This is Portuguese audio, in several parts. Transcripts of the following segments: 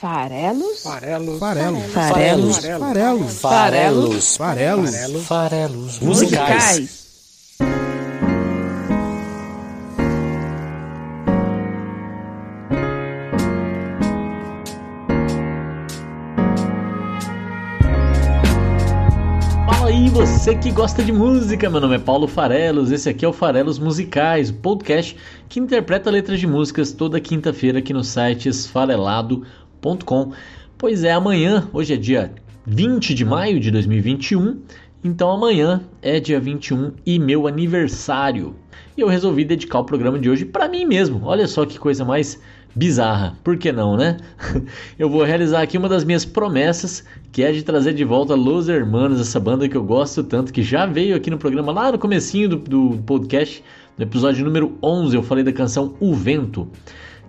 Farelos? Farelos. Farelos. Farelos. Farelos. Farelos. Farelos. Farelos. Musicais. Fala aí, você que gosta de música. Meu nome é Paulo Farelos. Esse aqui é o Farelos Musicais, o podcast que interpreta letras de músicas toda quinta-feira aqui no site esfarelado.com. Pois é, amanhã, hoje é dia 20 de maio de 2021, então amanhã é dia 21 e meu aniversário. E eu resolvi dedicar o programa de hoje para mim mesmo. Olha só que coisa mais bizarra. Por que não, né? Eu vou realizar aqui uma das minhas promessas, que é de trazer de volta Los Hermanos, essa banda que eu gosto tanto, que já veio aqui no programa lá no comecinho do, do podcast, no episódio número 11, eu falei da canção O Vento,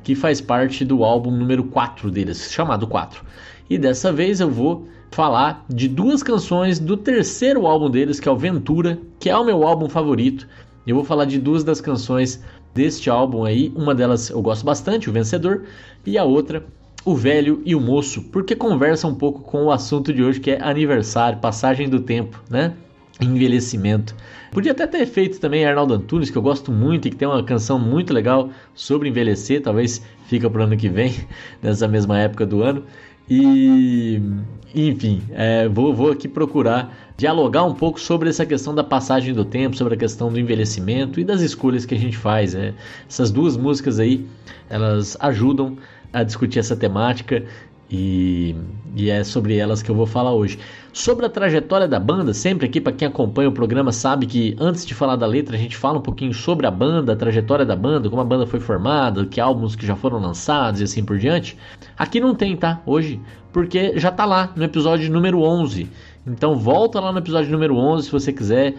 que faz parte do álbum número 4 deles, chamado 4. E dessa vez eu vou falar de duas canções do terceiro álbum deles, que é o Ventura, que é o meu álbum favorito. Eu vou falar de duas das canções deste álbum aí. Uma delas eu gosto bastante, o Vencedor, e a outra, o Velho e o Moço, porque conversa um pouco com o assunto de hoje, que é aniversário, passagem do tempo, né? Envelhecimento. Podia até ter feito também Arnaldo Antunes, que eu gosto muito e que tem uma canção muito legal sobre envelhecer, talvez fica para o ano que vem, nessa mesma época do ano. E, enfim, é, vou, vou aqui procurar dialogar um pouco sobre essa questão da passagem do tempo, sobre a questão do envelhecimento e das escolhas que a gente faz. É. Essas duas músicas aí, elas ajudam a discutir essa temática e, e, é sobre elas que eu vou falar hoje. Sobre a trajetória da banda, sempre aqui para quem acompanha o programa sabe que antes de falar da letra a gente fala um pouquinho sobre a banda, a trajetória da banda, como a banda foi formada, que álbuns que já foram lançados e assim por diante. Aqui não tem, tá? Hoje, porque já tá lá no episódio número 11. Então volta lá no episódio número 11 se você quiser,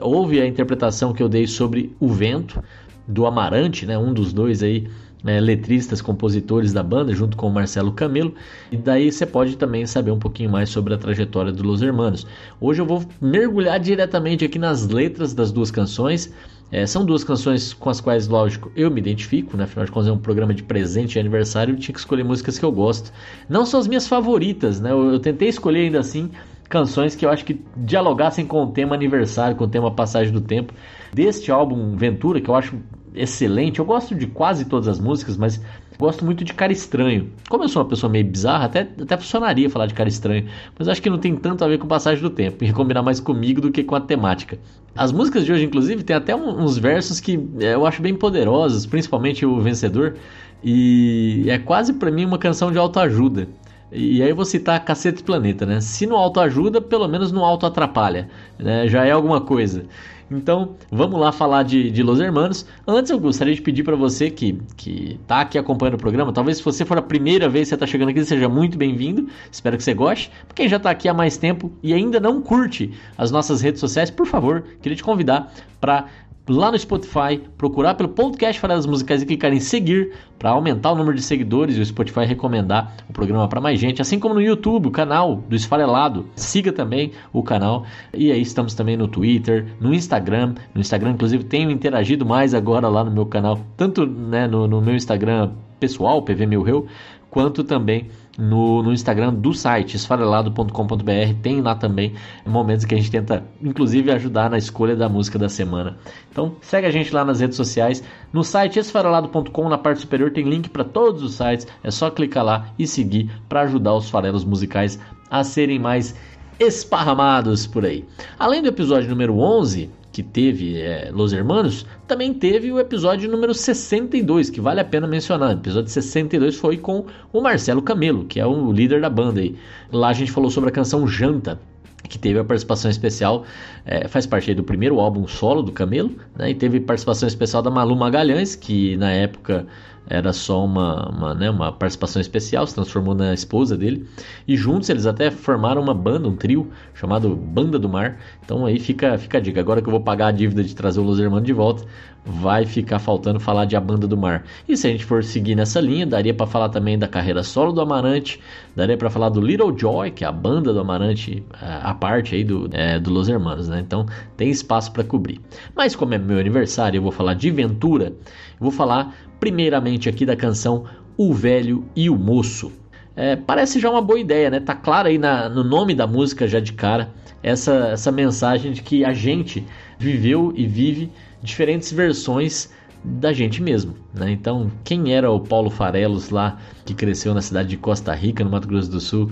ouve a interpretação que eu dei sobre o vento do Amarante, né? Um dos dois aí né, letristas, compositores da banda, junto com o Marcelo Camelo. E daí você pode também saber um pouquinho mais sobre a trajetória do Los Hermanos. Hoje eu vou mergulhar diretamente aqui nas letras das duas canções. É, são duas canções com as quais, lógico, eu me identifico, né? afinal de contas é um programa de presente e aniversário, eu tinha que escolher músicas que eu gosto. Não são as minhas favoritas, né? eu, eu tentei escolher ainda assim canções que eu acho que dialogassem com o tema aniversário, com o tema passagem do tempo. Deste álbum Ventura, que eu acho excelente. Eu gosto de quase todas as músicas, mas gosto muito de Cara Estranho. Como eu sou uma pessoa meio bizarra, até, até funcionaria falar de Cara Estranho, mas acho que não tem tanto a ver com passagem do tempo, e combinar mais comigo do que com a temática. As músicas de hoje, inclusive, tem até uns versos que é, eu acho bem poderosos, principalmente o Vencedor, e é quase para mim uma canção de autoajuda. E aí vou citar Cacete Planeta, né? Se no auto ajuda, pelo menos no auto atrapalha, né? Já é alguma coisa. Então, vamos lá falar de, de Los Hermanos. Antes, eu gostaria de pedir para você que, que tá aqui acompanhando o programa, talvez se você for a primeira vez que você está chegando aqui, seja muito bem-vindo. Espero que você goste. Para quem já está aqui há mais tempo e ainda não curte as nossas redes sociais, por favor, queria te convidar para lá no Spotify, procurar pelo podcast Farelas Musicais e clicar em seguir para aumentar o número de seguidores e o Spotify recomendar o programa para mais gente, assim como no YouTube, o canal do Esfarelado. Siga também o canal. E aí estamos também no Twitter, no Instagram. No Instagram, inclusive, tenho interagido mais agora lá no meu canal, tanto né, no, no meu Instagram pessoal, PV Milreu, quanto também no, no Instagram do site esfarelado.com.br. Tem lá também momentos que a gente tenta, inclusive, ajudar na escolha da música da semana. Então, segue a gente lá nas redes sociais. No site esfarelado.com, na parte superior, tem link para todos os sites. É só clicar lá e seguir para ajudar os farelos musicais a serem mais esparramados por aí. Além do episódio número 11, que teve é, Los Hermanos, também teve o episódio número 62, que vale a pena mencionar. O episódio 62 foi com o Marcelo Camelo, que é o líder da banda aí. Lá a gente falou sobre a canção Janta, que teve a participação especial, é, faz parte do primeiro álbum solo do Camelo, né, e teve participação especial da Malu Magalhães, que na época era só uma, uma, né, uma participação especial, se transformou na esposa dele. E juntos eles até formaram uma banda, um trio, chamado Banda do Mar. Então aí fica, fica a dica. Agora que eu vou pagar a dívida de trazer o Los Hermanos de volta, vai ficar faltando falar de A Banda do Mar. E se a gente for seguir nessa linha, daria para falar também da carreira solo do Amarante, daria para falar do Little Joy, que é a banda do Amarante, a, a parte aí do, é, do Los Hermanos, né? Então tem espaço para cobrir. Mas como é meu aniversário, eu vou falar de Ventura, vou falar primeiramente aqui da canção O Velho e o Moço. é, parece já uma boa ideia, né? Tá claro aí na, no nome da música já de cara essa, essa mensagem de que a gente viveu e vive diferentes versões da gente mesmo, né? Então, quem era o Paulo Farelos lá que cresceu na cidade de Costa Rica, no Mato Grosso do Sul,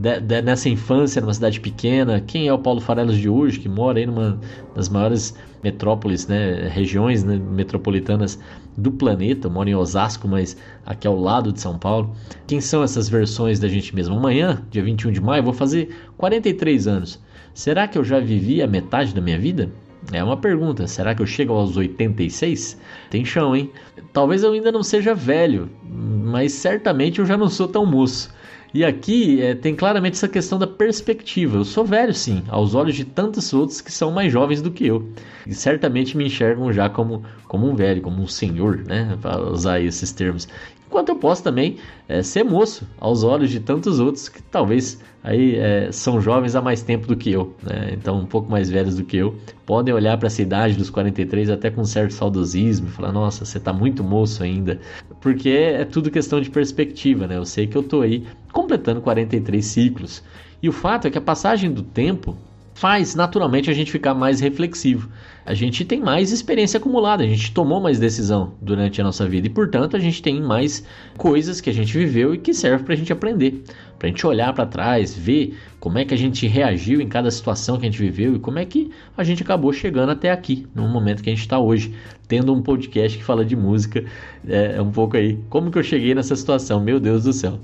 de, de, nessa infância numa cidade pequena, quem é o Paulo Farelos de hoje que mora aí numa das maiores metrópoles, né, regiões né, metropolitanas do planeta, mora em Osasco, mas aqui ao lado de São Paulo. Quem são essas versões da gente mesmo? Amanhã, dia 21 de maio, vou fazer 43 anos. Será que eu já vivi a metade da minha vida? É uma pergunta. Será que eu chego aos 86? Tem chão, hein? Talvez eu ainda não seja velho, mas certamente eu já não sou tão moço. E aqui é, tem claramente essa questão da perspectiva. Eu sou velho, sim, aos olhos de tantos outros que são mais jovens do que eu. E certamente me enxergam já como, como um velho, como um senhor, né? Para usar esses termos. Enquanto eu posso também é, ser moço aos olhos de tantos outros que talvez aí é, são jovens há mais tempo do que eu, né? então um pouco mais velhos do que eu, podem olhar para essa idade dos 43 até com certo saudosismo e falar: nossa, você está muito moço ainda, porque é tudo questão de perspectiva, né? Eu sei que eu estou aí completando 43 ciclos e o fato é que a passagem do tempo faz naturalmente a gente ficar mais reflexivo. A gente tem mais experiência acumulada, a gente tomou mais decisão durante a nossa vida e, portanto, a gente tem mais coisas que a gente viveu e que serve para a gente aprender para a gente olhar para trás, ver como é que a gente reagiu em cada situação que a gente viveu e como é que a gente acabou chegando até aqui, no momento que a gente está hoje, tendo um podcast que fala de música, é, é um pouco aí, como que eu cheguei nessa situação, meu Deus do céu.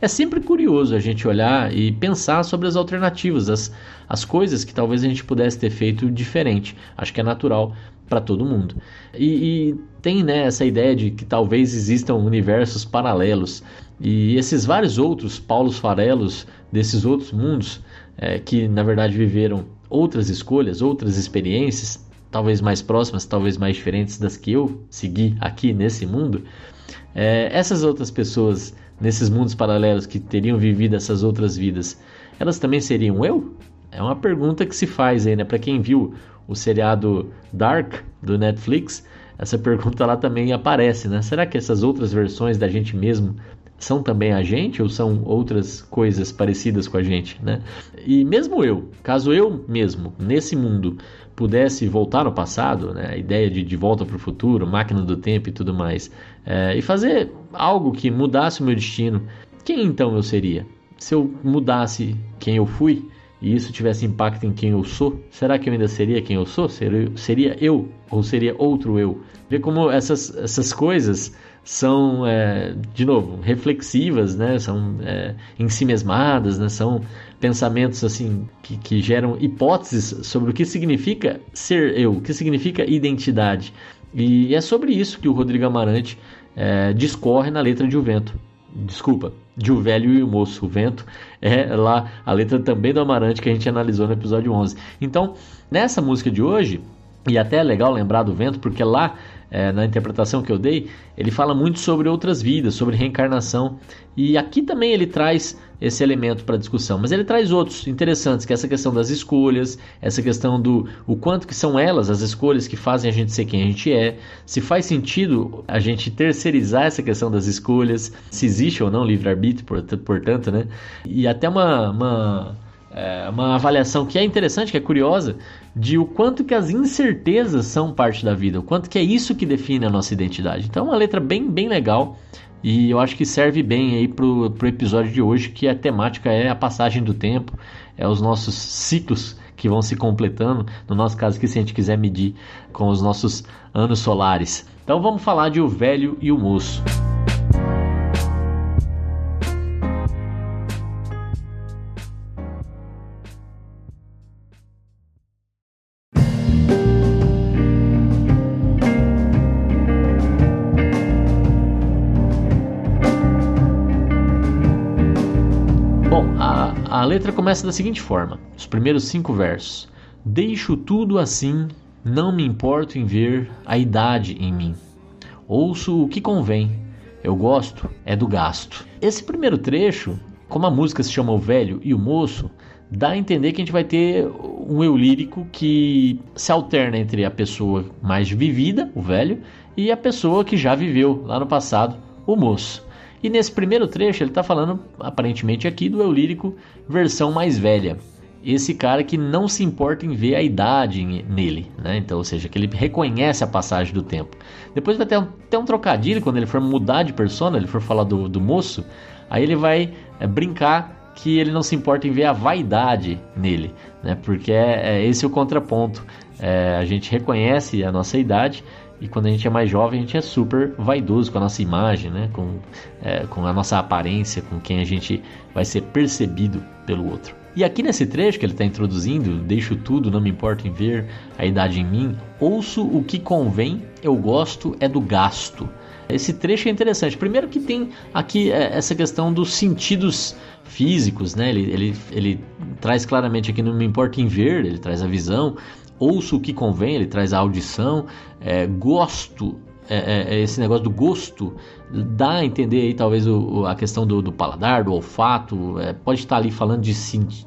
É sempre curioso a gente olhar e pensar sobre as alternativas, as, as coisas que talvez a gente pudesse ter feito diferente. Acho que é natural para todo mundo. E, e, tem né, essa ideia de que talvez existam universos paralelos. E esses vários outros Paulos Farelos desses outros mundos é, que na verdade viveram outras escolhas, outras experiências, talvez mais próximas, talvez mais diferentes das que eu segui aqui nesse mundo. É, essas outras pessoas nesses mundos paralelos que teriam vivido essas outras vidas, elas também seriam eu? É uma pergunta que se faz aí, né? Para quem viu o seriado Dark do Netflix, essa pergunta lá também aparece, né? Será que essas outras versões da gente mesmo são também a gente ou são outras coisas parecidas com a gente, né? E mesmo eu, caso eu mesmo, nesse mundo, pudesse voltar no passado, né? A ideia de, de volta para o futuro, máquina do tempo e tudo mais, é, e fazer algo que mudasse o meu destino, quem então eu seria? Se eu mudasse quem eu fui, e isso tivesse impacto em quem eu sou, será que eu ainda seria quem eu sou? Seria eu ou seria outro eu? Ver como essas, essas coisas são, é, de novo, reflexivas, né? são é, em si mesmadas, né? são pensamentos assim que, que geram hipóteses sobre o que significa ser eu, o que significa identidade. E é sobre isso que o Rodrigo Amarante é, discorre na letra de O Vento. Desculpa, de O Velho e o Moço. O Vento é lá a letra também do Amarante que a gente analisou no episódio 11. Então, nessa música de hoje, e até é legal lembrar do vento, porque lá é, na interpretação que eu dei, ele fala muito sobre outras vidas, sobre reencarnação. E aqui também ele traz esse elemento para discussão, mas ele traz outros interessantes, que é essa questão das escolhas, essa questão do o quanto que são elas as escolhas que fazem a gente ser quem a gente é, se faz sentido a gente terceirizar essa questão das escolhas, se existe ou não livre-arbítrio, portanto, né? E até uma, uma é uma avaliação que é interessante, que é curiosa, de o quanto que as incertezas são parte da vida, o quanto que é isso que define a nossa identidade. Então, é uma letra bem, bem legal e eu acho que serve bem aí pro, pro episódio de hoje, que a temática é a passagem do tempo, é os nossos ciclos que vão se completando, no nosso caso que se a gente quiser medir com os nossos anos solares. Então vamos falar de O Velho e o Moço. Começa da seguinte forma: os primeiros cinco versos. Deixo tudo assim, não me importo em ver a idade em mim. Ouço o que convém, eu gosto é do gasto. Esse primeiro trecho, como a música se chama O Velho e o Moço, dá a entender que a gente vai ter um eu lírico que se alterna entre a pessoa mais vivida, o velho, e a pessoa que já viveu lá no passado, o moço. E nesse primeiro trecho ele está falando, aparentemente aqui, do eu lírico versão mais velha. Esse cara que não se importa em ver a idade nele, né? Então, ou seja, que ele reconhece a passagem do tempo. Depois vai ter um, ter um trocadilho quando ele for mudar de persona, ele for falar do, do moço, aí ele vai é, brincar que ele não se importa em ver a vaidade nele, né? Porque é, é esse o contraponto. É, a gente reconhece a nossa idade, e quando a gente é mais jovem, a gente é super vaidoso com a nossa imagem, né? com, é, com a nossa aparência, com quem a gente vai ser percebido pelo outro. E aqui nesse trecho que ele está introduzindo, deixo tudo, não me importa em ver a idade em mim, ouço o que convém, eu gosto é do gasto. Esse trecho é interessante. Primeiro que tem aqui é, essa questão dos sentidos físicos, né? Ele, ele, ele traz claramente aqui, não me importa em ver, ele traz a visão, ouço o que convém, ele traz a audição, é, gosto, é, é, é, esse negócio do gosto dá a entender aí talvez o, a questão do, do, paladar, do olfato, é, pode estar ali falando de,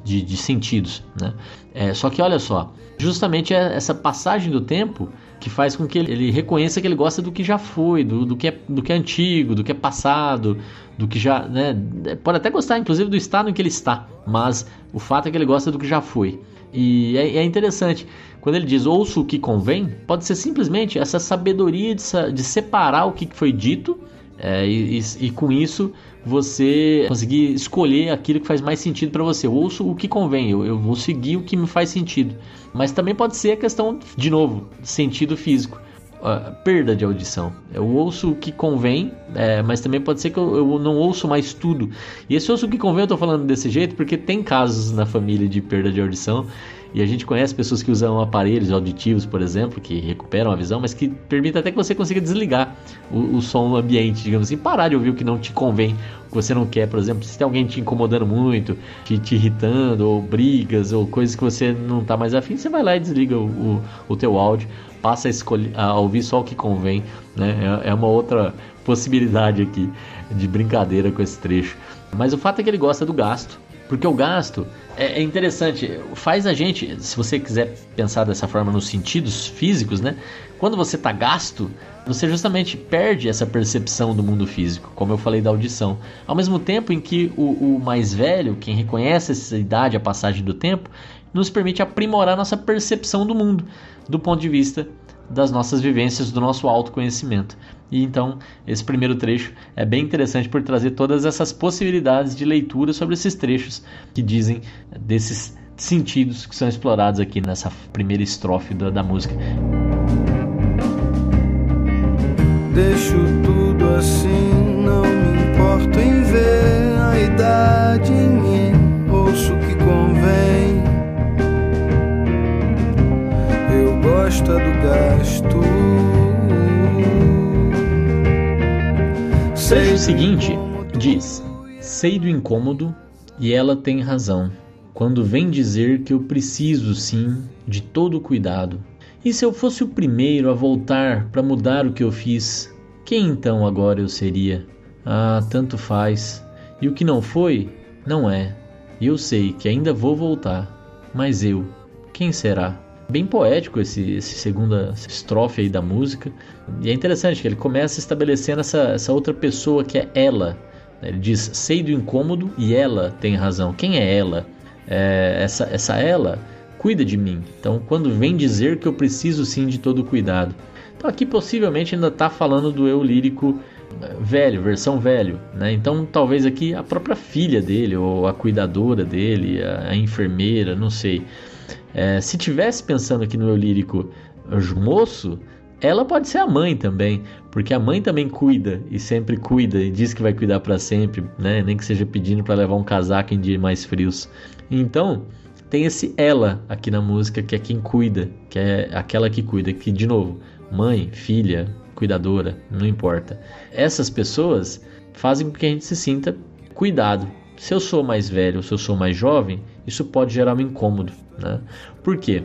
de, de sentidos, né? É, só que olha só, justamente essa passagem do tempo que faz com que ele, reconheça que ele gosta do que já foi, do, do, que é, do que é antigo, do que é passado, do que já, né? Pode até gostar, inclusive, do estado em que ele está, mas o fato é que ele gosta do que já foi. E é, é interessante, quando ele diz ouço o que convém, pode ser simplesmente essa sabedoria de, de separar o que foi dito é, e, e, com isso você conseguir escolher aquilo que faz mais sentido para você. Eu ouço o que convém, eu, eu, vou seguir o que me faz sentido. Mas também pode ser a questão, de novo, sentido físico. Uh, perda de audição. Eu ouço o que convém, é, mas também pode ser que eu, eu, não ouço mais tudo. E esse ouço o que convém eu tô falando desse jeito porque tem casos na família de perda de audição e a gente conhece pessoas que usam aparelhos auditivos, por exemplo, que recuperam a visão, mas que permitem até que você consiga desligar o, o som ambiente, digamos assim, parar de ouvir o que não te convém, o que você não quer. Por exemplo, se tem alguém te incomodando muito, te, te irritando, ou brigas, ou coisas que você não está mais afim, você vai lá e desliga o, o, o teu áudio, passa a, escolher, a ouvir só o que convém. Né? É, é uma outra possibilidade aqui de brincadeira com esse trecho. Mas o fato é que ele gosta do gasto porque o gasto é, é, interessante, faz a gente, se você quiser pensar dessa forma nos sentidos físicos, né? Quando você está gasto, você justamente perde essa percepção do mundo físico, como eu falei da audição. Ao mesmo tempo em que o, o mais velho, quem reconhece essa idade, a passagem do tempo, nos permite aprimorar nossa percepção do mundo, do ponto de vista das nossas vivências, do nosso autoconhecimento. E então, esse primeiro trecho é bem interessante por trazer todas essas possibilidades de leitura sobre esses trechos que dizem desses sentidos que são explorados aqui nessa primeira estrofe da, da música. Deixo tudo assim, não me importo em seguinte diz: Sei do incômodo e ela tem razão, quando vem dizer que eu preciso sim de todo cuidado. E se eu fosse o primeiro a voltar para mudar o que eu fiz, quem então agora eu seria? Ah, tanto faz. E o que não foi, não é. E eu sei que ainda vou voltar. Mas eu, quem será? Bem poético esse, esse segunda estrofe aí da música. E é interessante que ele começa estabelecendo essa, essa outra pessoa que é ela. Ele diz: sei do incômodo e ela tem razão. Quem é ela? É, essa, essa ela cuida de mim. Então, quando vem dizer que eu preciso sim de todo cuidado. Então, aqui possivelmente ainda está falando do eu lírico eh, velho, versão velho, né? Então talvez aqui a própria filha dele ou a cuidadora dele, a, a enfermeira, não sei. É, se tivesse pensando aqui no eu lírico moço, ela pode ser a mãe também, porque a mãe também cuida e sempre cuida e diz que vai cuidar para sempre, né? Nem que seja pedindo para levar um casaco em dias mais frios. Então, tem esse ela aqui na música que é quem cuida, que é aquela que cuida, que de novo, mãe, filha, cuidadora, não importa. Essas pessoas fazem com que a gente se sinta cuidado. Se eu sou mais velho, se eu sou mais jovem, isso pode gerar um incômodo. Né? Por quê?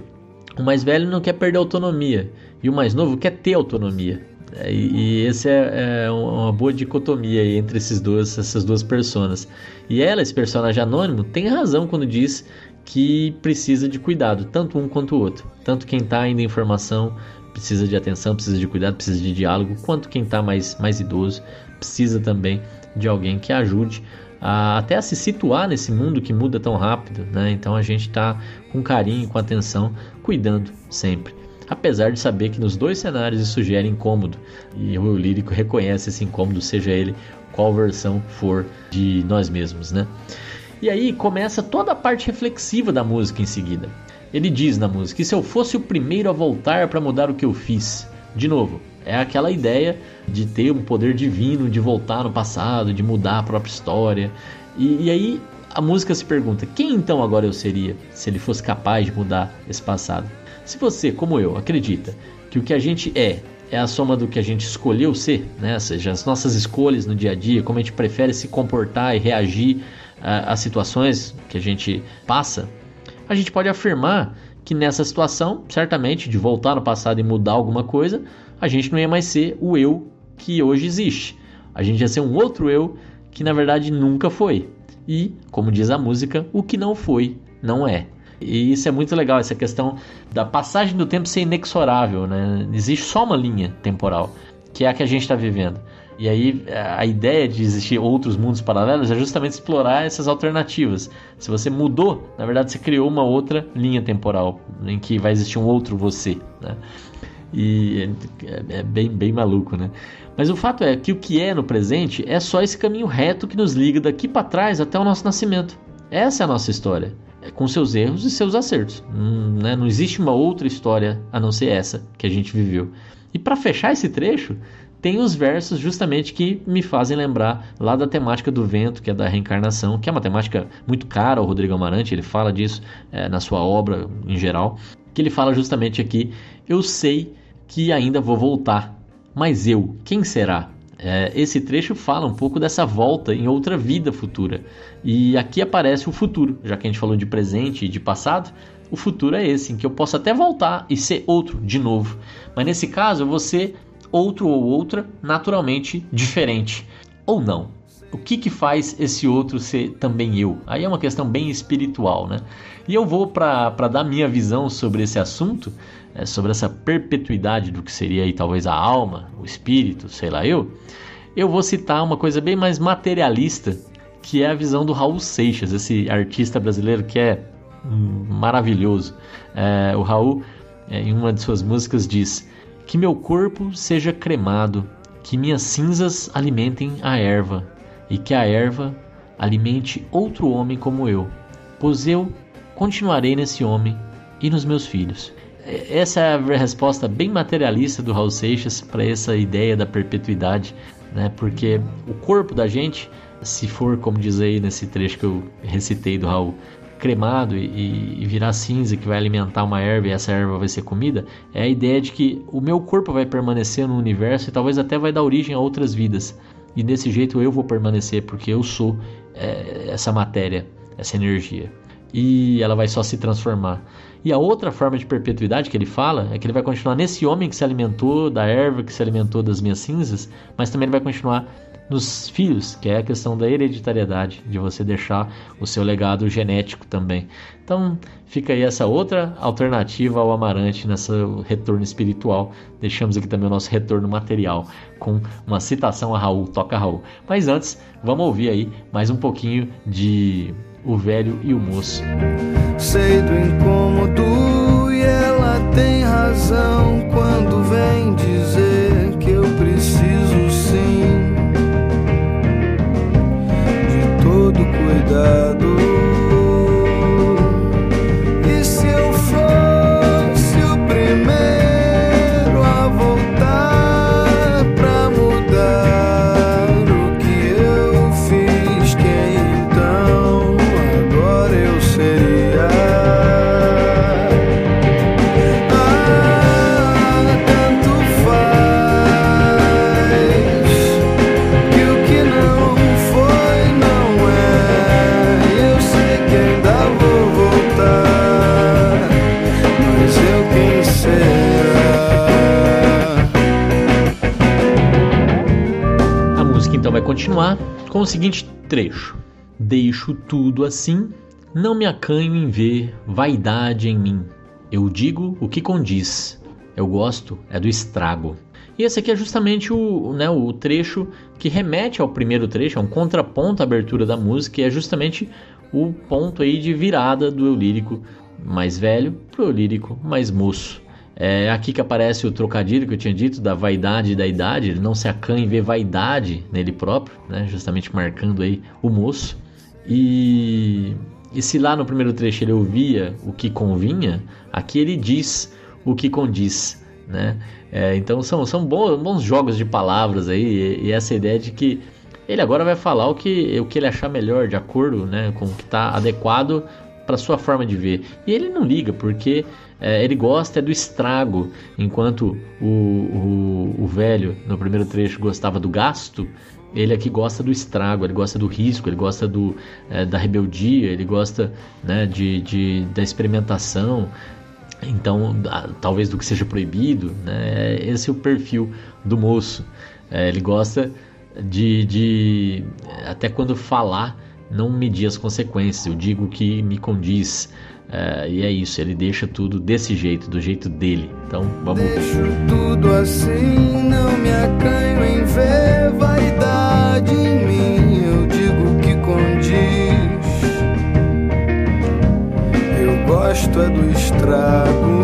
O mais velho não quer perder autonomia e o mais novo quer ter autonomia. É, e, e esse é, é, uma boa dicotomia entre esses dois, essas duas personas. E ela, esse personagem anônimo, tem razão quando diz que precisa de cuidado, tanto um quanto o outro. Tanto quem está indo em formação precisa de atenção, precisa de cuidado, precisa de diálogo, quanto quem está mais, mais idoso precisa também de alguém que ajude a, até a se situar nesse mundo que muda tão rápido, né? Então a gente está com carinho, com atenção, cuidando sempre. Apesar de saber que nos dois cenários isso gera incômodo e o lírico reconhece esse incômodo, seja ele qual versão for de nós mesmos, né? E aí começa toda a parte reflexiva da música em seguida. Ele diz na música: e se eu fosse o primeiro a voltar para mudar o que eu fiz? De novo, é aquela ideia de ter um poder divino, de voltar no passado, de mudar a própria história. E, e, aí a música se pergunta: quem então agora eu seria se ele fosse capaz de mudar esse passado? Se você, como eu, acredita que o que a gente é é a soma do que a gente escolheu ser, né? ou seja, as nossas escolhas no dia a dia, como a gente prefere se comportar e reagir às situações que a gente passa, a gente pode afirmar que nessa situação, certamente, de voltar no passado e mudar alguma coisa, a gente não ia mais ser o eu que hoje existe. A gente ia ser um outro eu que na verdade nunca foi. E, como diz a música, o que não foi, não é. E isso é muito legal, essa questão da passagem do tempo ser inexorável, né? Existe só uma linha temporal, que é a que a gente está vivendo. E aí a ideia de existir outros mundos paralelos é justamente explorar essas alternativas. Se você mudou, na verdade você criou uma outra linha temporal em que vai existir um outro você. Né? E é, é bem, bem maluco, né? Mas o fato é que o que é no presente é só esse caminho reto que nos liga daqui para trás até o nosso nascimento. Essa é a nossa história, é com seus erros e seus acertos. Hum, né? Não existe uma outra história a não ser essa que a gente viveu. E para fechar esse trecho, tem os versos justamente que me fazem lembrar lá da temática do vento, que é da reencarnação, que é uma temática muito cara ao Rodrigo Amarante, ele fala disso é, na sua obra em geral, que ele fala justamente aqui: Eu sei que ainda vou voltar. Mas eu, quem será? É, esse trecho fala um pouco dessa volta em outra vida futura. E aqui aparece o futuro, já que a gente falou de presente e de passado. O futuro é esse, em que eu posso até voltar e ser outro de novo. Mas nesse caso, ser outro ou outra naturalmente diferente. Ou não. O que, que faz esse outro ser também eu? Aí é uma questão bem espiritual, né? E eu vou para dar minha visão sobre esse assunto é, sobre essa perpetuidade do que seria aí talvez a alma, o espírito, sei lá eu, eu vou citar uma coisa bem mais materialista, que é a visão do Raul Seixas, esse artista brasileiro que é hum, maravilhoso. É, o Raul, é, em uma de suas músicas, diz: Que meu corpo seja cremado, que minhas cinzas alimentem a erva, e que a erva alimente outro homem como eu, pois eu continuarei nesse homem e nos meus filhos essa é a resposta bem materialista do Raul Seixas para essa ideia da perpetuidade, né? Porque o corpo da gente, se for como diz aí nesse trecho que eu recitei do Raul, cremado e, e, virar cinza que vai alimentar uma erva e essa erva vai ser comida, é a ideia de que o meu corpo vai permanecer no universo e talvez até vai dar origem a outras vidas. E desse jeito eu vou permanecer porque eu sou é, essa matéria, essa energia. E ela vai só se transformar. E a outra forma de perpetuidade que ele fala é que ele vai continuar nesse homem que se alimentou da erva, que se alimentou das minhas cinzas, mas também ele vai continuar nos filhos, que é a questão da hereditariedade, de você deixar o seu legado genético também. Então fica aí essa outra alternativa ao Amarante nessa retorno espiritual. Deixamos aqui também o nosso retorno material com uma citação a Raul, toca Raul. Mas antes, vamos ouvir aí mais um pouquinho de O Velho e o Moço sei do incômodo e ela tem razão quando vem dizer cuidado. Continuar com o seguinte trecho: Deixo tudo assim, não me acanho em ver vaidade em mim. Eu digo o que condiz, eu gosto é do estrago. E esse aqui é justamente o, né, o trecho que remete ao primeiro trecho, é um contraponto à abertura da música, e é justamente o ponto aí de virada do eu lírico mais velho para o lírico mais moço. É aqui que aparece o trocadilho que eu tinha dito da vaidade e da idade, ele não se acanha em ver vaidade nele próprio, né, justamente marcando aí o moço. E, e se lá no primeiro trecho ele ouvia o que convinha, aqui ele diz o que condiz, né? É, então são, são bons, bons, jogos de palavras aí e, e, essa ideia de que ele agora vai falar o que, o que ele achar melhor, de acordo né, com o que está adequado para sua forma de ver. E ele não liga, porque é, ele gosta é do estrago, enquanto o, o, o velho no primeiro trecho gostava do gasto, ele aqui gosta do estrago, ele gosta do risco, ele gosta do, é, da rebeldia, ele gosta né, de, de, da experimentação, então talvez do que seja proibido, né? Esse é o perfil do moço. É, ele gosta de, de até quando falar não medir as consequências. Eu digo que me condiz. É, e é isso, ele deixa tudo desse jeito, do jeito dele. Então vamos. Deixo tudo assim, não me acanho em ver vaidade em mim. Eu digo que condiz. Eu gosto é do estrago.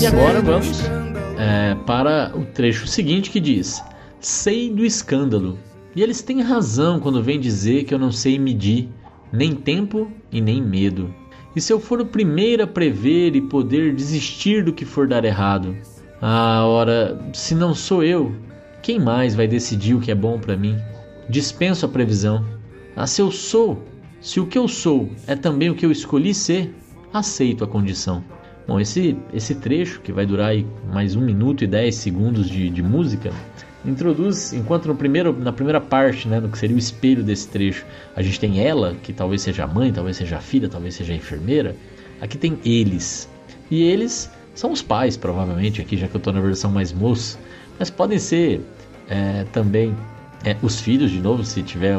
E agora vamos é, para o trecho seguinte que diz: Sei do escândalo. E eles têm razão quando vêm dizer que eu não sei medir nem tempo e nem medo. E se eu for o primeiro a prever e poder desistir do que for dar errado? Ah, ora, se não sou eu, quem mais vai decidir o que é bom para mim? Dispenso a previsão. Ah, se eu sou, se o que eu sou é também o que eu escolhi ser, aceito a condição. Bom, esse, esse trecho, que vai durar mais um minuto e dez segundos de, de música, introduz, enquanto no primeiro, na primeira parte, né, no que seria o espelho desse trecho, a gente tem ela, que talvez seja a mãe, talvez seja a filha, talvez seja a enfermeira, aqui tem eles. E eles são os pais, provavelmente, aqui já que eu estou na versão mais moça, mas podem ser é, também é, os filhos, de novo, se tiver,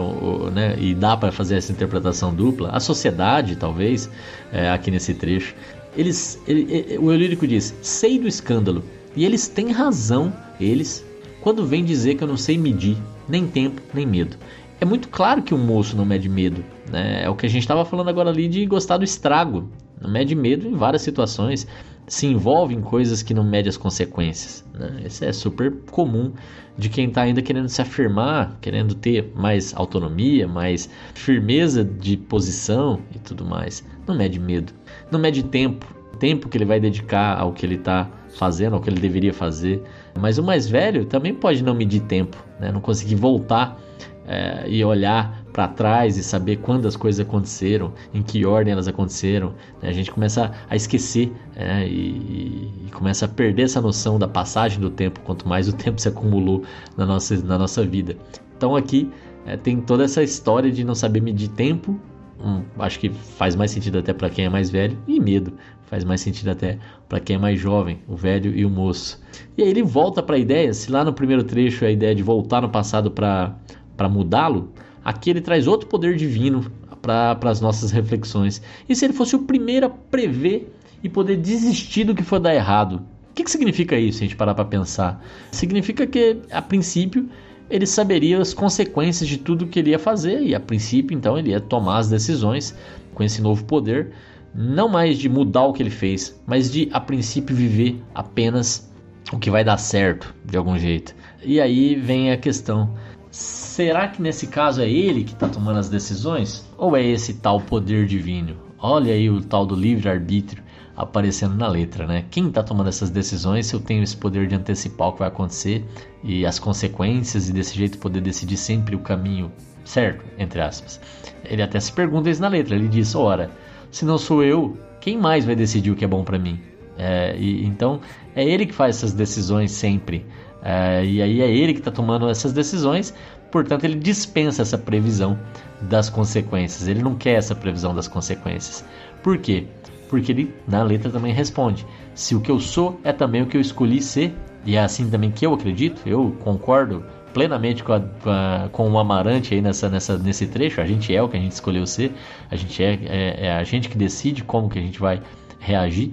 né, e dá para fazer essa interpretação dupla, a sociedade, talvez, é, aqui nesse trecho. Eles, ele, ele, o Eulírico diz: sei do escândalo, e eles têm razão, eles, quando vem dizer que eu não sei medir nem tempo nem medo. É muito claro que o moço não mede medo, né? É o que a gente estava falando agora ali de gostar do estrago. Não mede medo em várias situações, se envolve em coisas que não mede as consequências. Né? Isso é super comum de quem está ainda querendo se afirmar, querendo ter mais autonomia, mais firmeza de posição e tudo mais. Não mede medo, não mede tempo, tempo que ele vai dedicar ao que ele está fazendo, ao que ele deveria fazer. Mas o mais velho também pode não medir tempo, né? não conseguir voltar é, e olhar para trás e saber quando as coisas aconteceram, em que ordem elas aconteceram. Né? A gente começa a esquecer é, e, e, começa a perder essa noção da passagem do tempo, quanto mais o tempo se acumulou na nossa, na nossa vida. Então aqui é, tem toda essa história de não saber medir tempo. Hum, acho que faz mais sentido até para quem é mais velho e medo faz mais sentido até para quem é mais jovem, o velho e o moço. E aí ele volta para a ideia, se lá no primeiro trecho a ideia de voltar no passado para mudá-lo, aqui ele traz outro poder divino para as nossas reflexões. E se ele fosse o primeiro a prever e poder desistir do que for dar errado? O que, que significa isso, se a gente parar para pensar? Significa que, a princípio, ele saberia as consequências de tudo que ele ia fazer, e a princípio, então, ele ia tomar as decisões com esse novo poder não mais de mudar o que ele fez, mas de a princípio viver apenas o que vai dar certo de algum jeito. E aí vem a questão: será que nesse caso é ele que está tomando as decisões? Ou é esse tal poder divino? Olha aí o tal do livre-arbítrio aparecendo na letra, né? Quem está tomando essas decisões se eu tenho esse poder de antecipar o que vai acontecer e as consequências e desse jeito poder decidir sempre o caminho certo, entre aspas. Ele até se pergunta isso na letra, ele diz, ora, se não sou eu, quem mais vai decidir o que é bom para mim? É, e, então é ele que faz essas decisões sempre. É, e aí é ele que está tomando essas decisões, portanto ele dispensa essa previsão das consequências. Ele não quer essa previsão das consequências. Por quê? Porque ele na letra também responde: se o que eu sou é também o que eu escolhi ser, e é assim também que eu acredito, eu concordo plenamente com, a, com, o Amarante aí nessa, nessa, nesse trecho. A gente é o que a gente escolheu ser, a gente é, é, é, a gente que decide como que a gente vai reagir,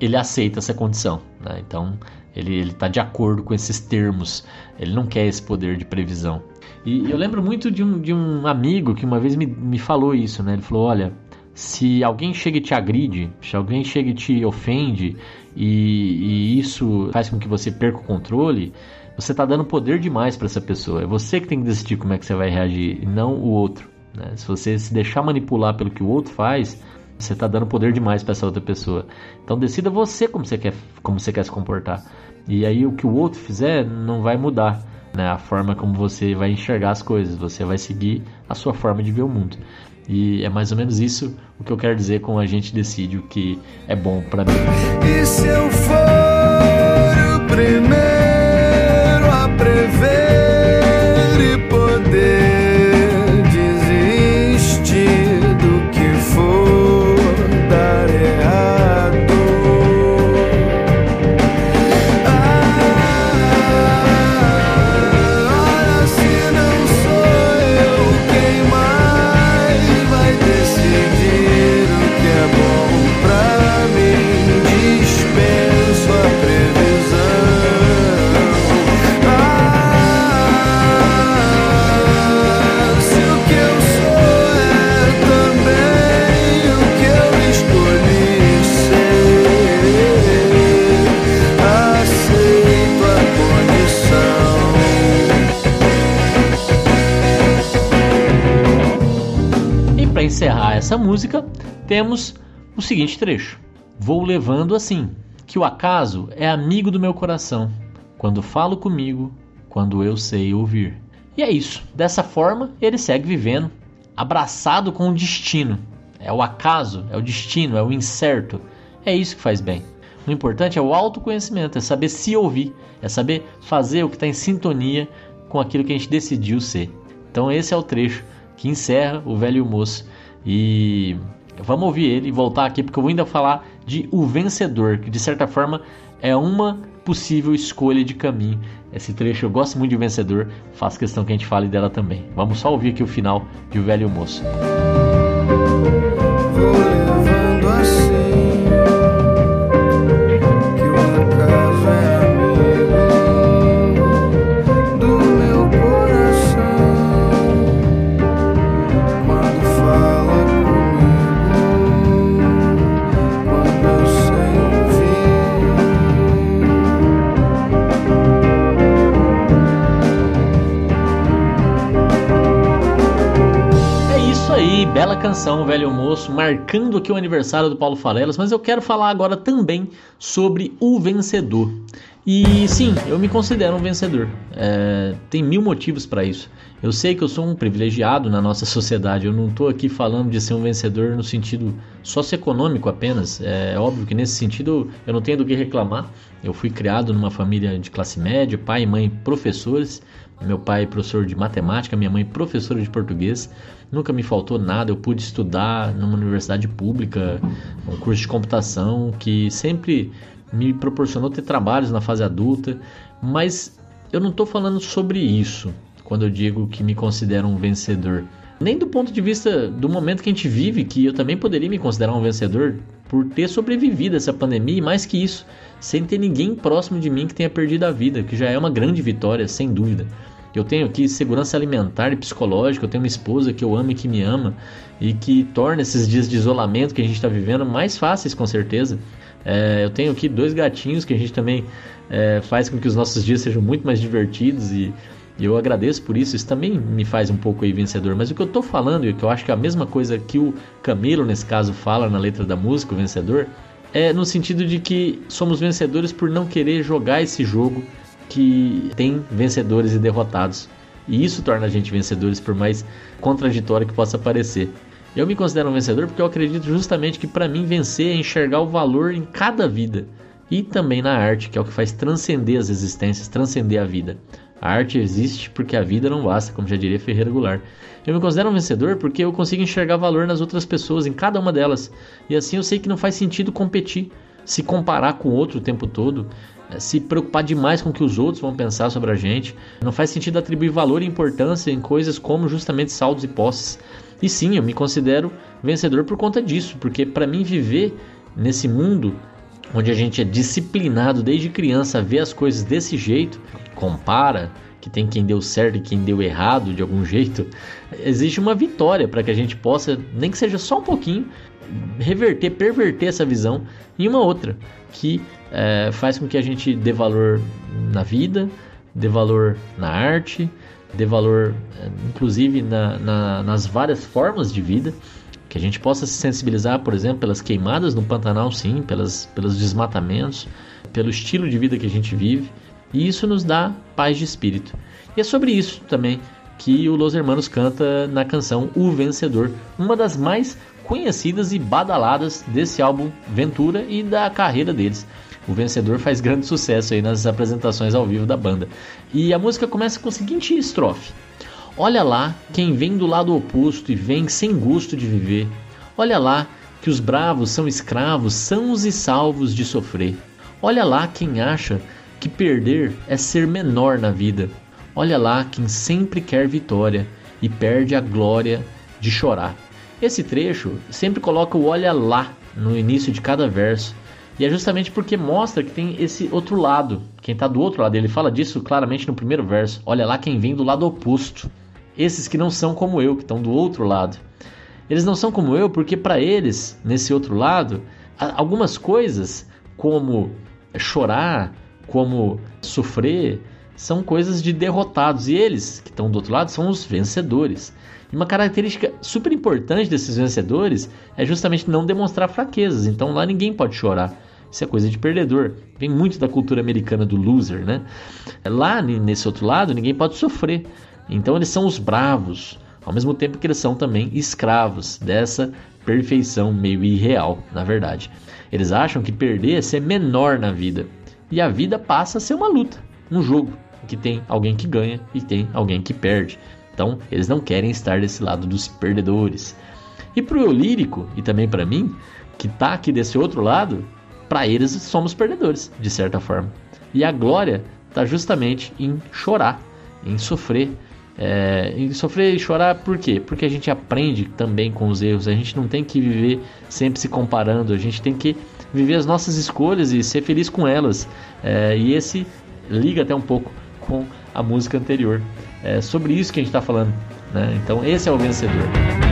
ele aceita essa condição. Né? Então ele está de acordo com esses termos, ele não quer esse poder de previsão. E eu lembro muito de um, de um amigo que uma vez me, me falou isso, né? Ele falou: olha, se alguém chega e te agride, se alguém chega e te ofende e, e isso faz com que você perca o controle, você está dando poder demais para essa pessoa. É você que tem que decidir como é que você vai reagir, e não o outro. Né? Se você se deixar manipular pelo que o outro faz, você está dando poder demais para essa outra pessoa. Então decida você como você quer, como você quer se comportar. E aí o que o outro fizer não vai mudar né? a forma como você vai enxergar as coisas. Você vai seguir a sua forma de ver o mundo. E é mais ou menos isso o que eu quero dizer com a gente decide o que é bom para mim. E se eu for o primeiro a prever temos o seguinte trecho: Vou levando assim, que o acaso é amigo do meu coração, quando falo comigo, quando eu sei ouvir. E é isso. Dessa forma, ele segue vivendo, abraçado com o destino. É o acaso, é o destino, é o incerto. É isso que faz bem. O importante é o autoconhecimento, é saber se ouvir, é saber fazer o que está em sintonia com aquilo que a gente decidiu ser. Então esse é o trecho que encerra o velho moço. E vamos ouvir ele e voltar aqui, porque eu vou ainda falar de O Vencedor, que de certa forma é uma possível escolha de caminho. Esse trecho eu gosto muito de Vencedor, faço questão que a gente fale dela também. Vamos só ouvir aqui o final de O Velho Moço. Canção, velho moço, marcando aqui o aniversário do Paulo Falelas, mas eu quero falar agora também sobre o vencedor. E sim, eu me considero um vencedor. É, tem mil motivos para isso. Eu sei que eu sou um privilegiado na nossa sociedade. Eu não estou aqui falando de ser um vencedor no sentido socioeconômico apenas. É óbvio que nesse sentido eu não tenho do que reclamar. Eu fui criado numa família de classe média, pai e mãe professores. Meu pai professor de matemática, minha mãe professora de português. Nunca me faltou nada. Eu pude estudar numa universidade pública, um curso de computação que sempre me proporcionou ter trabalhos na fase adulta. Mas eu não estou falando sobre isso quando eu digo que me considero um vencedor. Nem do ponto de vista do momento que a gente vive, que eu também poderia me considerar um vencedor por ter sobrevivido essa pandemia e mais que isso, sem ter ninguém próximo de mim que tenha perdido a vida, que já é uma grande vitória, sem dúvida. Eu tenho aqui segurança alimentar e psicológica, eu tenho uma esposa que eu amo e que me ama e que torna esses dias de isolamento que a gente está vivendo mais fáceis, com certeza. É, eu tenho aqui dois gatinhos que a gente também é, faz com que os nossos dias sejam muito mais divertidos e, e eu agradeço por isso. Isso também me faz um pouco aí vencedor. Mas o que eu tô falando e que eu acho que é a mesma coisa que o Camilo nesse caso fala na letra da música, o vencedor, é no sentido de que somos vencedores por não querer jogar esse jogo que tem vencedores e derrotados. E isso torna a gente vencedores, por mais contraditório que possa parecer. Eu me considero um vencedor porque eu acredito justamente que para mim vencer é enxergar o valor em cada vida e também na arte, que é o que faz transcender as existências, transcender a vida. A arte existe porque a vida não basta, como já diria Ferreira Goulart. Eu me considero um vencedor porque eu consigo enxergar valor nas outras pessoas, em cada uma delas. E assim eu sei que não faz sentido competir, se comparar com o outro o tempo todo, se preocupar demais com o que os outros vão pensar sobre a gente. Não faz sentido atribuir valor e importância em coisas como justamente saldos e posses. E sim, eu me considero vencedor por conta disso, porque para mim viver nesse mundo onde a gente é disciplinado desde criança a ver as coisas desse jeito, compara, que tem quem deu certo e quem deu errado de algum jeito, existe uma vitória para que a gente possa, nem que seja só um pouquinho, reverter, perverter essa visão em uma outra, que é, faz com que a gente dê valor na vida, dê valor na arte, dê valor, é, inclusive, na, na, nas várias formas de vida. Que a gente possa se sensibilizar, por exemplo, pelas queimadas no Pantanal, sim, pelas, pelos desmatamentos, pelo estilo de vida que a gente vive. E isso nos dá paz de espírito. E é sobre isso também que o Los Hermanos canta na canção O Vencedor, uma das mais conhecidas e badaladas desse álbum Ventura e da carreira deles. O vencedor faz grande sucesso aí nas apresentações ao vivo da banda. E a música começa com a seguinte estrofe: Olha lá quem vem do lado oposto e vem sem gosto de viver. Olha lá que os bravos são escravos, sãos e salvos de sofrer. Olha lá quem acha que perder é ser menor na vida. Olha lá quem sempre quer vitória e perde a glória de chorar. Esse trecho sempre coloca o olha lá no início de cada verso e é justamente porque mostra que tem esse outro lado. Quem está do outro lado, ele fala disso claramente no primeiro verso. Olha lá quem vem do lado oposto. Esses que não são como eu, que estão do outro lado. Eles não são como eu porque para eles, nesse outro lado, algumas coisas como chorar, como sofrer, são coisas de derrotados. E eles, que estão do outro lado, são os vencedores. E uma característica super importante desses vencedores é justamente não demonstrar fraquezas. Então lá ninguém pode chorar. Isso é coisa de perdedor. Vem muito da cultura americana do loser, né? Lá nesse outro lado, ninguém pode sofrer. Então eles são os bravos, ao mesmo tempo que eles são também escravos dessa perfeição meio irreal, na verdade. Eles acham que perder é ser menor na vida. E a vida passa a ser uma luta, um jogo, que tem alguém que ganha e tem alguém que perde. Então, eles não querem estar desse lado dos perdedores. E pro eu lírico, e também para mim, que tá aqui desse outro lado, para eles somos perdedores, de certa forma. E a glória está justamente em chorar, em sofrer. É, em sofrer e chorar por quê? Porque a gente aprende também com os erros. A gente não tem que viver sempre se comparando. A gente tem que viver as nossas escolhas e ser feliz com elas. É, e esse liga até um pouco com a música anterior. É sobre isso que a gente está falando. Né? Então esse é o vencedor.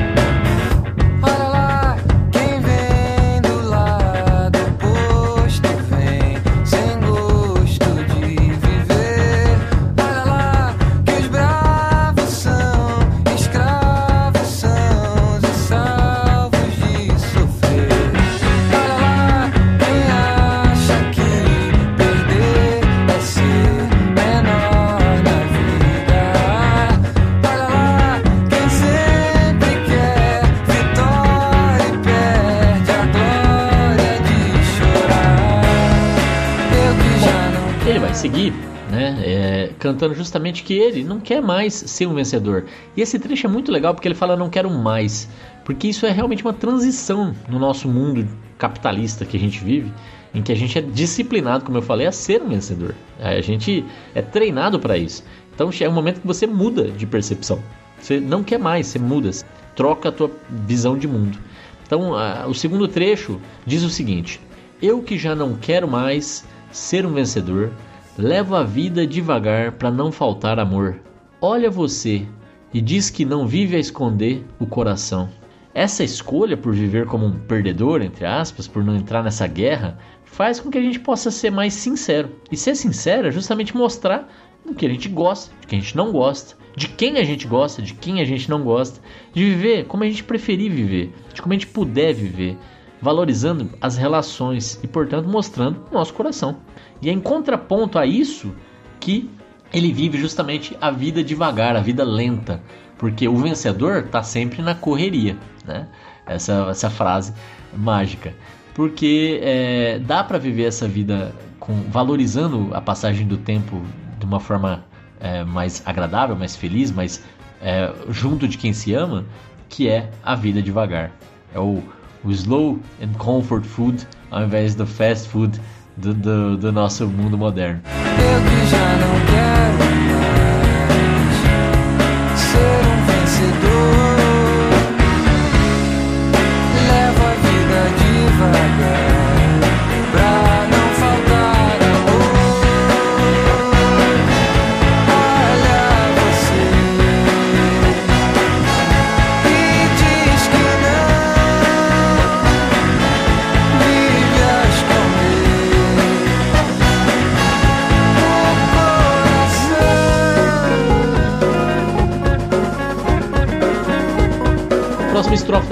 Cantando justamente que ele não quer mais ser um vencedor. E esse trecho é muito legal porque ele fala não quero mais, porque isso é realmente uma transição no nosso mundo capitalista que a gente vive, em que a gente é disciplinado, como eu falei, a ser um vencedor. A gente é treinado para isso. Então é um momento que você muda de percepção. Você não quer mais, você muda, troca a tua visão de mundo. Então, o segundo trecho diz o seguinte: Eu que já não quero mais ser um vencedor, Levo a vida devagar para não faltar amor. Olha você e diz que não vive a esconder o coração. Essa escolha por viver como um perdedor, entre aspas, por não entrar nessa guerra, faz com que a gente possa ser mais sincero. E ser sincero é justamente mostrar o que a gente gosta, de quem a gente não gosta, de quem a gente gosta, de quem a gente não gosta, de viver como a gente preferir viver, de como a gente puder viver, valorizando as relações e, portanto, mostrando o nosso coração. E é em contraponto a isso que ele vive justamente a vida devagar, a vida lenta, porque o vencedor está sempre na correria, né? Essa, essa frase mágica, porque é, dá para viver essa vida com valorizando a passagem do tempo de uma forma é, mais agradável, mais feliz, mais é, junto de quem se ama, que é a vida devagar. É o, o slow and comfort food ao invés do fast food do, do, do nosso mundo moderno. Eu que já não quero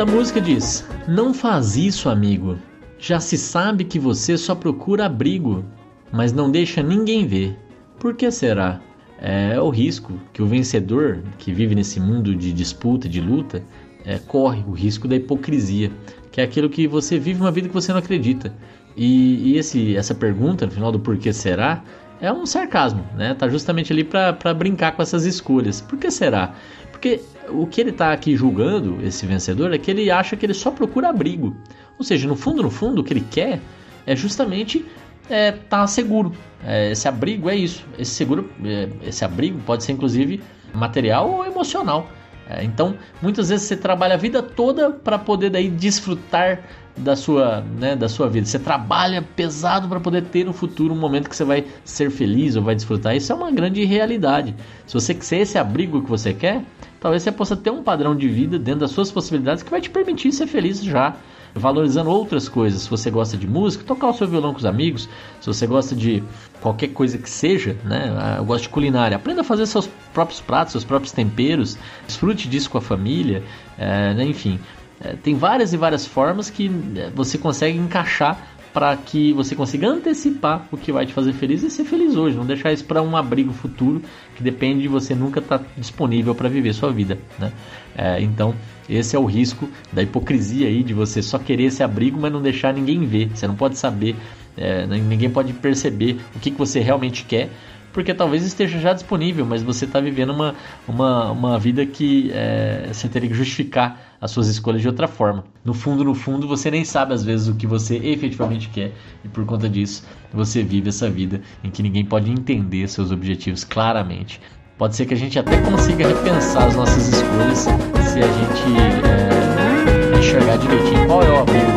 da música diz: Não faz isso, amigo. Já se sabe que você só procura abrigo, mas não deixa ninguém ver. Por que será? É o risco que o vencedor, que vive nesse mundo de disputa, de luta, é, corre o risco da hipocrisia, que é aquilo que você vive uma vida que você não acredita. E, e esse, essa pergunta, no final do porquê será, é um sarcasmo, né? Tá justamente ali para brincar com essas escolhas. Por que será? Porque o que ele está aqui julgando, esse vencedor, é que ele acha que ele só procura abrigo. Ou seja, no fundo, no fundo, o que ele quer é justamente estar é, tá seguro. É, esse abrigo é isso. Esse seguro, é, esse abrigo pode ser inclusive material ou emocional. É, então, muitas vezes você trabalha a vida toda para poder daí desfrutar da sua, né, da sua vida. Você trabalha pesado para poder ter no futuro um momento que você vai ser feliz ou vai desfrutar. Isso é uma grande realidade. Se você quiser esse abrigo que você quer, talvez você possa ter um padrão de vida dentro das suas possibilidades que vai te permitir ser feliz já valorizando outras coisas. Se você gosta de música, tocar o seu violão com os amigos. Se você gosta de qualquer coisa que seja, né? Ah, eu gosto de culinária. Aprenda a fazer seus próprios pratos, seus próprios temperos. Desfrute disso com a família. É, né? Enfim, é, tem várias e várias formas que é, você consegue encaixar para que você consiga antecipar o que vai te fazer feliz e ser feliz hoje, não deixar isso para um abrigo futuro que depende de você nunca estar tá disponível para viver sua vida, né? É, então esse é o risco da hipocrisia aí de você só querer esse abrigo, mas não deixar ninguém ver. Você não pode saber, é, ninguém pode perceber o que, que você realmente quer porque talvez esteja já disponível, mas você está vivendo uma, uma, uma vida que é, você teria que justificar as suas escolhas de outra forma. No fundo, no fundo, você nem sabe às vezes o que você efetivamente quer e por conta disso você vive essa vida em que ninguém pode entender seus objetivos claramente. Pode ser que a gente até consiga repensar as nossas escolhas se a gente é, enxergar direitinho qual é o abrigo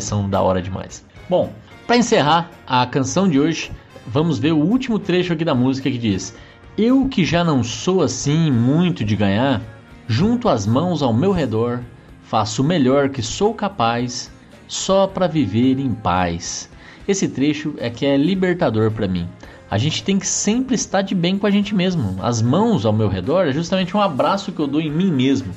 são da hora demais. Bom, para encerrar a canção de hoje, vamos ver o último trecho aqui da música que diz: Eu que já não sou assim muito de ganhar, junto as mãos ao meu redor, faço o melhor que sou capaz, só para viver em paz. Esse trecho é que é libertador para mim. A gente tem que sempre estar de bem com a gente mesmo. As mãos ao meu redor é justamente um abraço que eu dou em mim mesmo.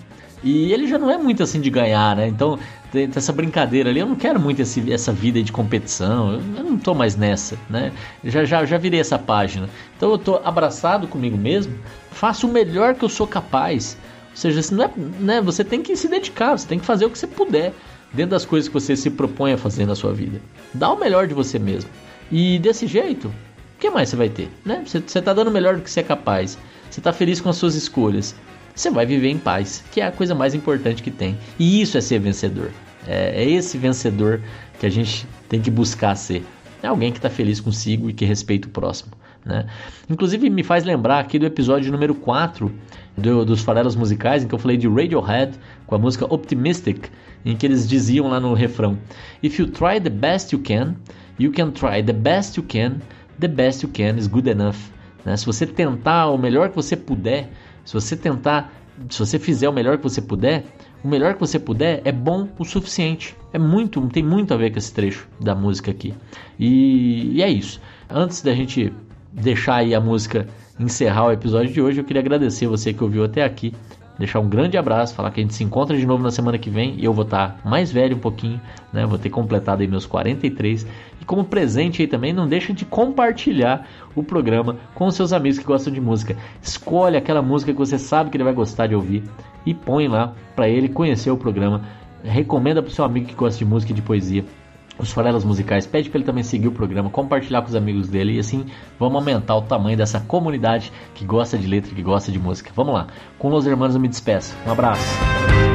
E ele já não é muito assim de ganhar, né? Então tem essa brincadeira ali. Eu não quero muito esse, essa vida de competição. Eu, não tô mais nessa, né? Já, já, já virei essa página. Então eu tô abraçado comigo mesmo. Faço o melhor que eu sou capaz. Ou seja, não é, né, você tem que se dedicar, você tem que fazer o que você puder dentro das coisas que você se propõe a fazer na sua vida. Dá o melhor de você mesmo. E desse jeito, o que mais você vai ter? Né? Você está dando o melhor do que você é capaz. Você está feliz com as suas escolhas você vai viver em paz, que é a coisa mais importante que tem. E isso é ser vencedor. É, é esse vencedor que a gente tem que buscar ser. É alguém que está feliz consigo e que respeita o próximo. Né? Inclusive me faz lembrar aqui do episódio número 4 do, dos farelos musicais, em que eu falei de Radiohead com a música Optimistic, em que eles diziam lá no refrão: If you try the best you can, you can try the best you can, the best you can is good enough. Né? Se você tentar o melhor que você puder, se você tentar, se você fizer o melhor que você puder, o melhor que você puder é bom o suficiente. É muito, tem muito a ver com esse trecho da música aqui. E, e é isso. Antes da gente deixar aí a música encerrar o episódio de hoje, eu queria agradecer você que ouviu até aqui deixar um grande abraço, falar que a gente se encontra de novo na semana que vem e eu vou estar mais velho um pouquinho, né? Vou ter completado aí meus 43 e como presente aí também não deixa de compartilhar o programa com os seus amigos que gostam de música. Escolhe aquela música que você sabe que ele vai gostar de ouvir e põe lá para ele conhecer o programa. Recomenda para o seu amigo que gosta de música e de poesia os farelas musicais. Pede para ele também seguir o programa, compartilhar com os amigos dele e assim vamos aumentar o tamanho dessa comunidade que gosta de letra, que gosta de música. Vamos lá. Com os irmãos eu me despeço. Um abraço.